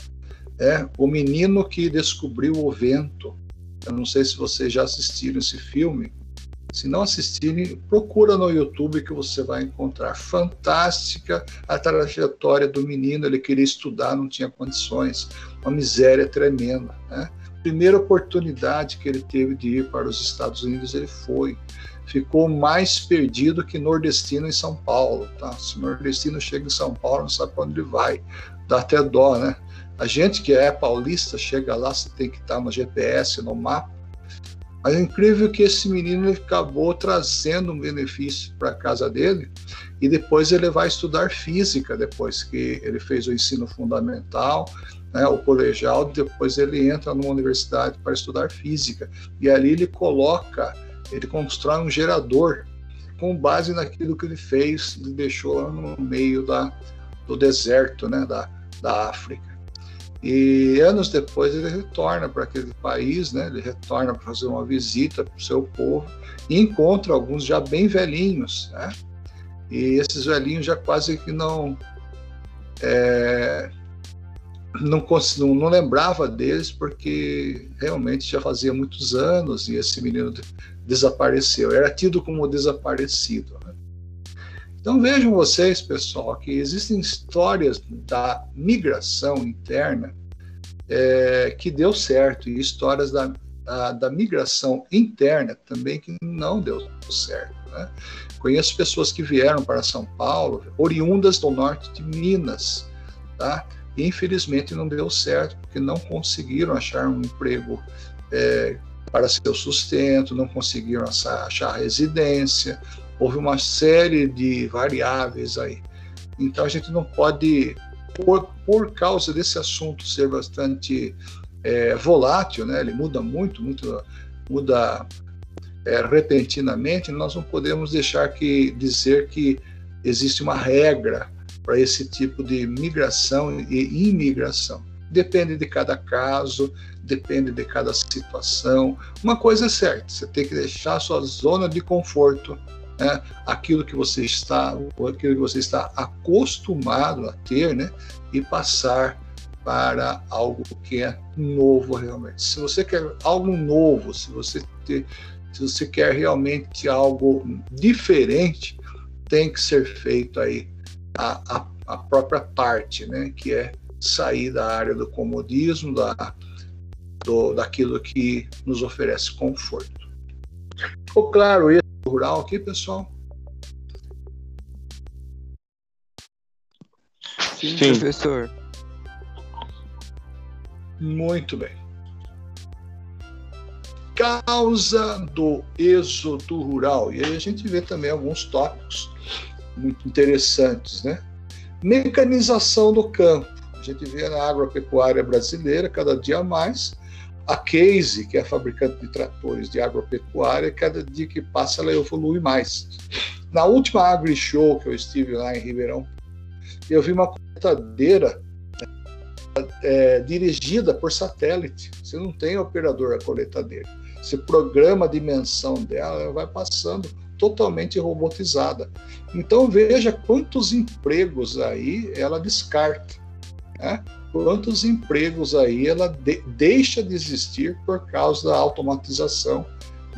É, o menino que descobriu o vento. Eu não sei se vocês já assistiram esse filme. Se não assistirem, procura no YouTube que você vai encontrar. Fantástica a trajetória do menino, ele queria estudar, não tinha condições, uma miséria tremenda. Né? Primeira oportunidade que ele teve de ir para os Estados Unidos, ele foi. Ficou mais perdido que nordestino em São Paulo. Tá? Se nordestino chega em São Paulo, não sabe para onde ele vai. Dá até dó, né? A gente que é paulista chega lá, você tem que estar no GPS, no mapa Mas é incrível que esse menino acabou trazendo um benefício para a casa dele e depois ele vai estudar física depois que ele fez o ensino fundamental, né, o colegial, depois ele entra numa universidade para estudar física e ali ele coloca, ele constrói um gerador com base naquilo que ele fez, ele deixou lá no meio da, do deserto, né, da, da África. E anos depois ele retorna para aquele país, né? Ele retorna para fazer uma visita para o seu povo e encontra alguns já bem velhinhos, né? E esses velhinhos já quase que não é, não, não, não lembrava deles porque realmente já fazia muitos anos e esse menino desapareceu. Era tido como desaparecido. Então vejam vocês, pessoal, que existem histórias da migração interna é, que deu certo e histórias da, da, da, migração interna também que não deu certo. Né? Conheço pessoas que vieram para São Paulo, oriundas do norte de Minas, tá? E infelizmente não deu certo porque não conseguiram achar um emprego é, para seu sustento, não conseguiram achar residência, houve uma série de variáveis aí. Então a gente não pode, por, por causa desse assunto ser bastante é, volátil, né? ele muda muito, muito muda é, repentinamente, nós não podemos deixar que dizer que existe uma regra para esse tipo de migração e imigração. Depende de cada caso, depende de cada situação. Uma coisa é certa, você tem que deixar sua zona de conforto né, aquilo que você está, aquilo que você está acostumado a ter, né, e passar para algo que é novo realmente. Se você quer algo novo, se você ter, se você quer realmente algo diferente, tem que ser feito aí a, a, a própria parte, né, que é sair da área do comodismo, da, do, daquilo que nos oferece conforto. Ficou claro? Rural aqui, pessoal? Sim, Sim, professor. Muito bem. Causa do êxodo rural. E aí a gente vê também alguns tópicos muito interessantes, né? Mecanização do campo. A gente vê na agropecuária brasileira cada dia mais a Case, que é a fabricante de tratores de agropecuária, cada dia que passa ela evolui mais. Na última Agri Show que eu estive lá em Ribeirão, eu vi uma coletadeira é, dirigida por satélite. Você não tem operador a coletadeira. Você programa a dimensão dela, ela vai passando totalmente robotizada. Então veja quantos empregos aí ela descarta. Né? Quantos empregos aí ela de, deixa de existir por causa da automatização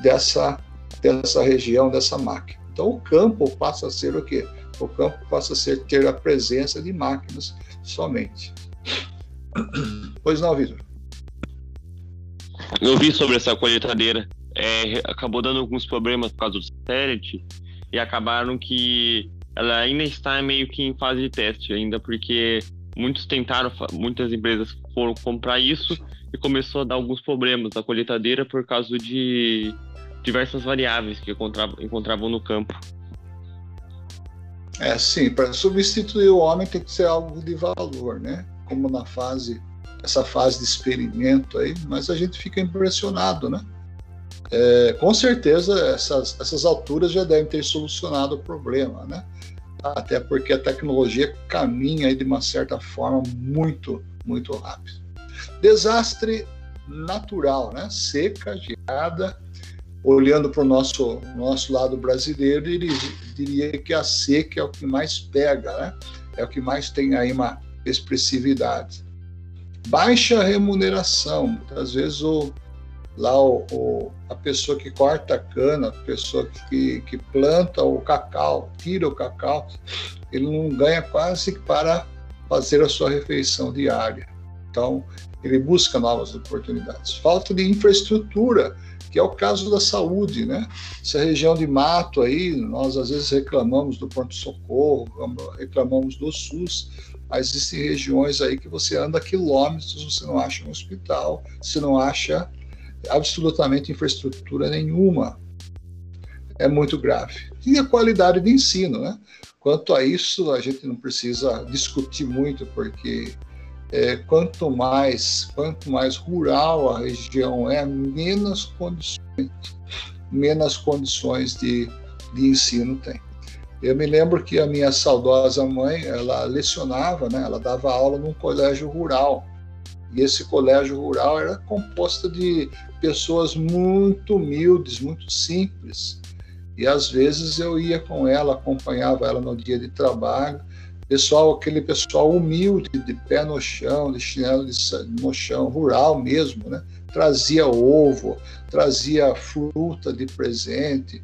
dessa, dessa região, dessa máquina. Então o campo passa a ser o quê? O campo passa a ser ter a presença de máquinas somente. Pois não, Vitor? Eu vi sobre essa colheitadeira. É, acabou dando alguns problemas por causa do satélite e acabaram que ela ainda está meio que em fase de teste ainda, porque muitos tentaram, muitas empresas foram comprar isso e começou a dar alguns problemas na colheitadeira por causa de diversas variáveis que encontravam, no campo. É, sim, para substituir o homem tem que ser algo de valor, né? Como na fase, essa fase de experimento aí, mas a gente fica impressionado, né? É, com certeza essas, essas alturas já devem ter solucionado o problema, né? Até porque a tecnologia caminha de uma certa forma muito, muito rápido. Desastre natural, né? Seca, geada. Olhando para o nosso, nosso lado brasileiro, diria que a seca é o que mais pega, né? É o que mais tem aí uma expressividade. Baixa remuneração, muitas vezes o, lá o, o, a pessoa que corta a cana, a pessoa que, que planta o cacau, tira o cacau, ele não ganha quase para fazer a sua refeição diária. Então, ele busca novas oportunidades. Falta de infraestrutura, que é o caso da saúde, né? Essa região de mato aí, nós às vezes reclamamos do pronto-socorro, reclamamos do SUS, mas existem regiões aí que você anda quilômetros, você não acha um hospital, você não acha absolutamente infraestrutura nenhuma. É muito grave. E a qualidade de ensino, né? Quanto a isso, a gente não precisa discutir muito, porque é, quanto mais quanto mais rural a região é, menos condições, menos condições de, de ensino tem. Eu me lembro que a minha saudosa mãe, ela lecionava, né? Ela dava aula num colégio rural. E esse colégio rural era composto de pessoas muito humildes, muito simples. E às vezes eu ia com ela, acompanhava ela no dia de trabalho. Pessoal, aquele pessoal humilde, de pé no chão, de chinelo no chão, rural mesmo, né? Trazia ovo, trazia fruta de presente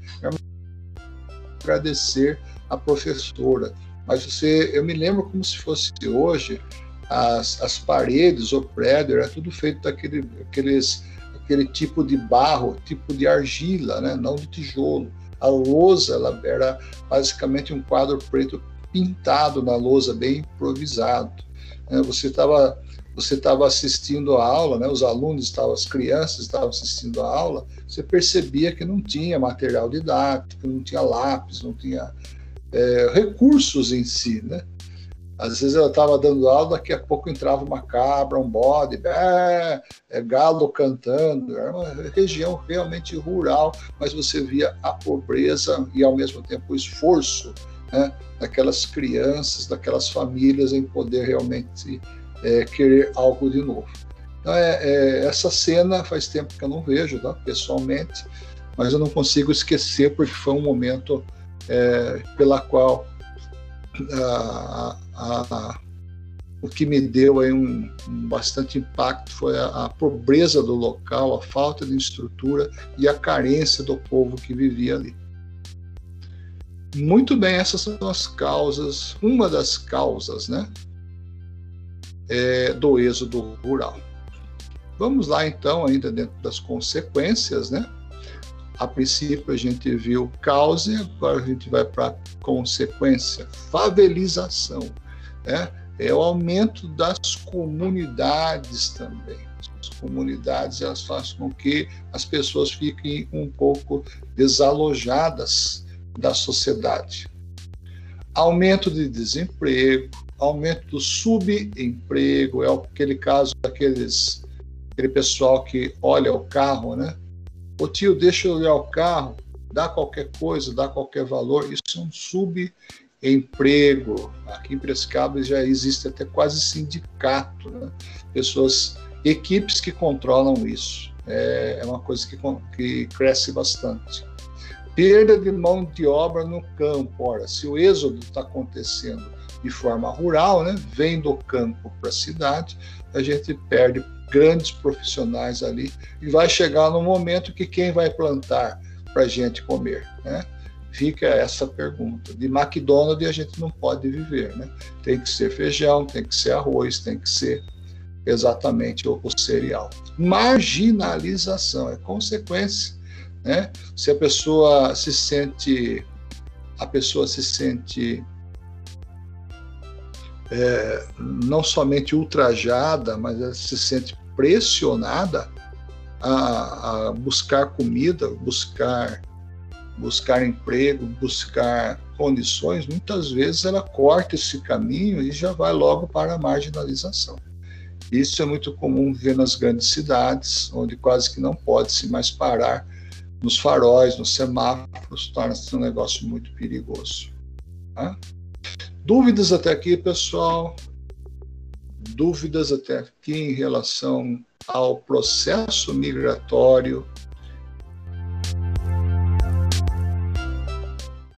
agradecer a professora. Mas você, eu me lembro como se fosse hoje, as, as paredes, o prédio, era tudo feito daquele aqueles, aquele tipo de barro, tipo de argila, né? não de tijolo. A lousa ela era basicamente um quadro preto pintado na lousa, bem improvisado. É, você estava você estava assistindo a aula, né, os alunos estavam, as crianças estavam assistindo a aula, você percebia que não tinha material didático, não tinha lápis, não tinha é, recursos em si, né? Às vezes eu estava dando aula, daqui a pouco entrava uma cabra, um bode, é, é, galo cantando. Era uma região realmente rural, mas você via a pobreza e ao mesmo tempo o esforço né, daquelas crianças, daquelas famílias em poder realmente é, querer algo de novo. Então, é, é, essa cena faz tempo que eu não vejo, tá, pessoalmente, mas eu não consigo esquecer porque foi um momento é, pela qual a, a, o que me deu aí um, um bastante impacto foi a, a, pobreza do local, a falta de estrutura e a carência do povo que vivia ali. Muito bem, essas são as causas, uma das causas, né, é, do êxodo rural. Vamos lá então, ainda dentro das consequências, né? A princípio a gente viu causa e agora a gente vai para consequência, favelização, né? É o aumento das comunidades também. As comunidades elas fazem com que as pessoas fiquem um pouco desalojadas da sociedade. Aumento de desemprego, aumento do subemprego, é aquele caso daqueles aquele pessoal que olha o carro, né? Ô tio, deixa eu olhar o carro, dá qualquer coisa, dá qualquer valor, isso é um subemprego. Aqui em Prescaba já existe até quase sindicato, né? pessoas, equipes que controlam isso. É, é uma coisa que, que cresce bastante. Perda de mão de obra no campo. Ora, se o êxodo está acontecendo de forma rural, né, vem do campo para a cidade, a gente perde grandes profissionais ali e vai chegar no momento que quem vai plantar para a gente comer, né? Fica essa pergunta. De McDonald's a gente não pode viver, né? Tem que ser feijão, tem que ser arroz, tem que ser exatamente o, o cereal. Marginalização é consequência, né? Se a pessoa se sente a pessoa se sente é, não somente ultrajada, mas ela se sente pressionada a, a, buscar comida, buscar buscar emprego, buscar condições, muitas vezes ela corta esse caminho e já vai logo para a marginalização. Isso é muito comum ver nas grandes cidades, onde quase que não pode se mais parar nos faróis, nos semáforos, torna-se um negócio muito perigoso. Tá? Dúvidas até aqui, pessoal? Dúvidas até aqui em relação ao processo migratório